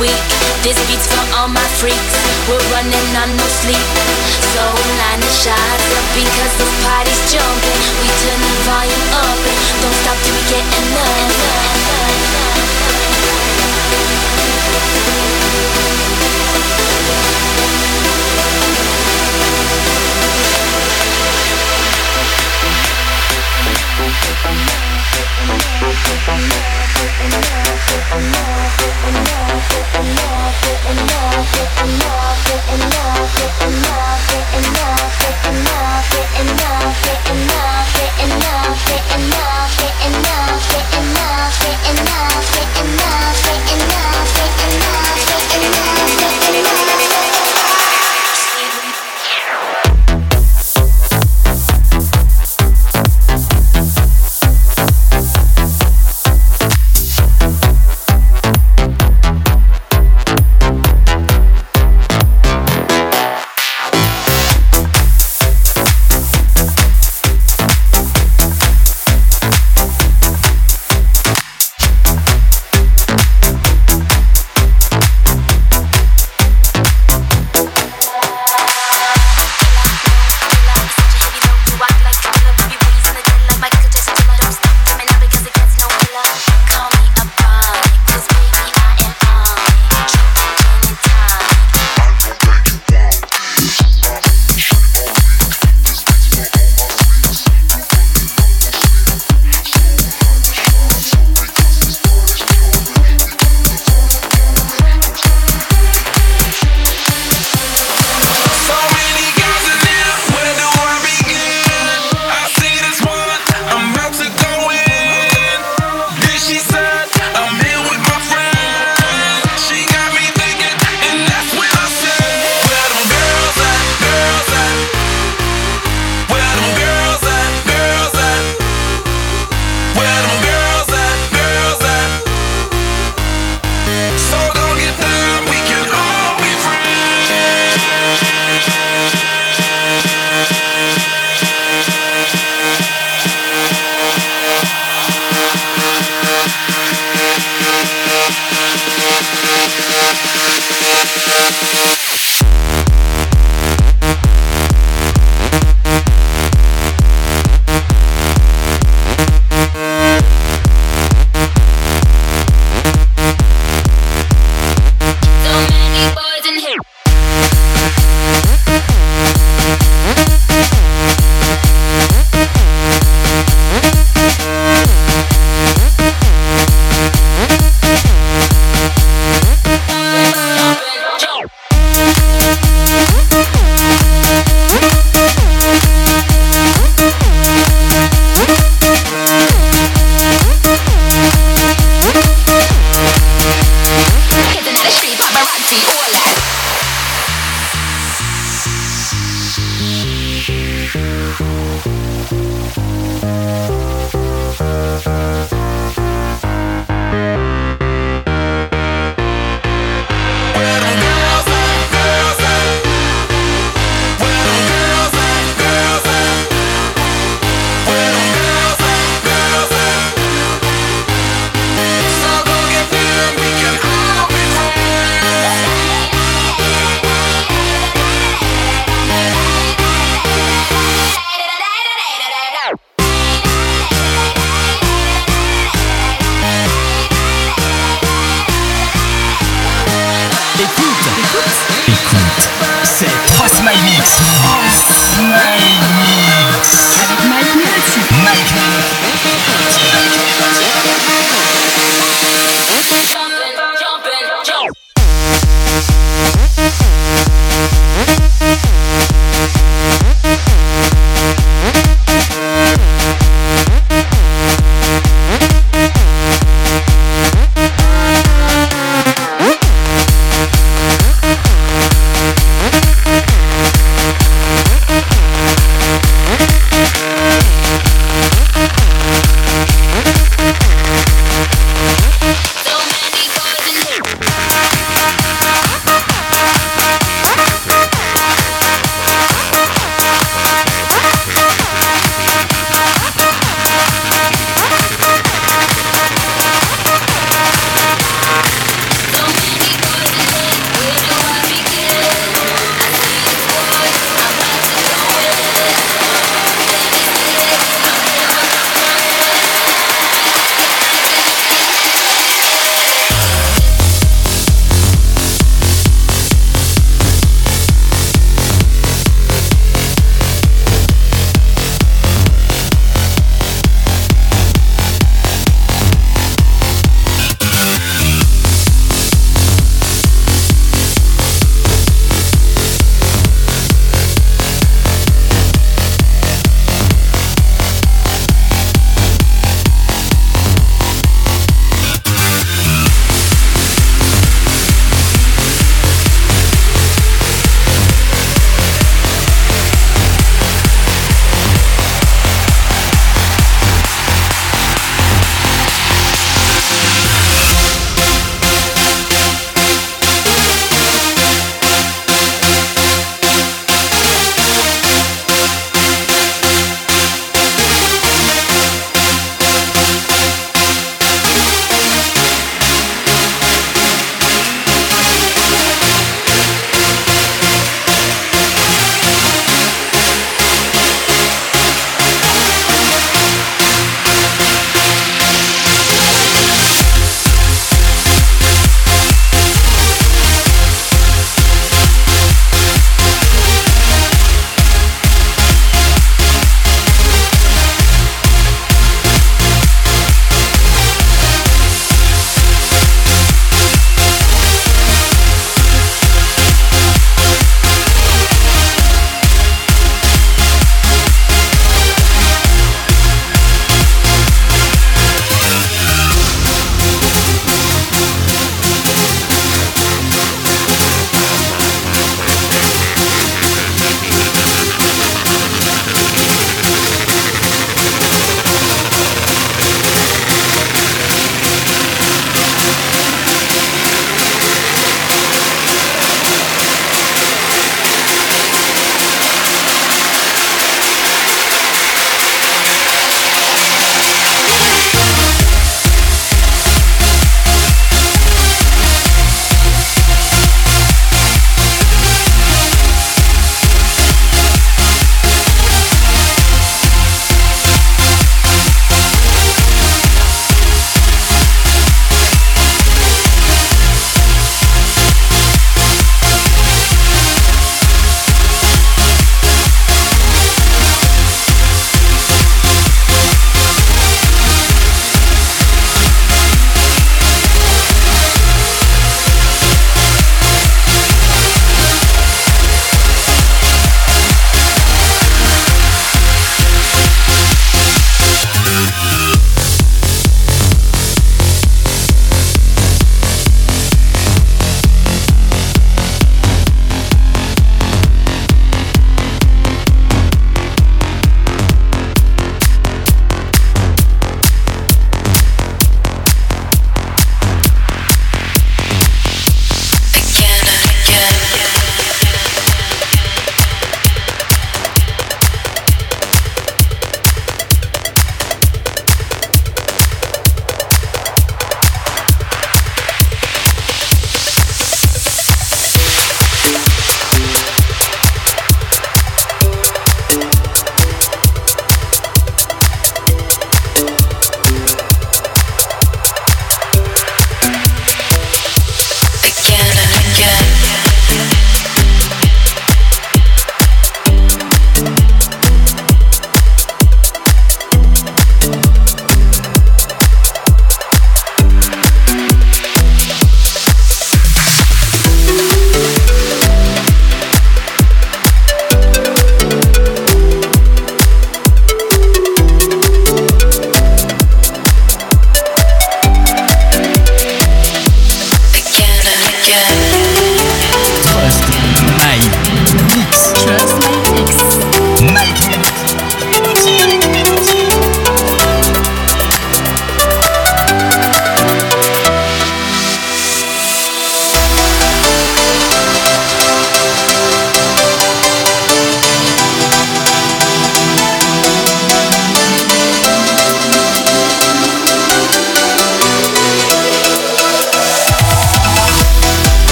week. This beat's for all my freaks. We're running on no sleep. So line the shots up because this party's jumping. We turn the volume up and don't stop till we get enough. I'm not, I'm not, I'm not enough, get enough, get enough, get enough, get enough, get enough.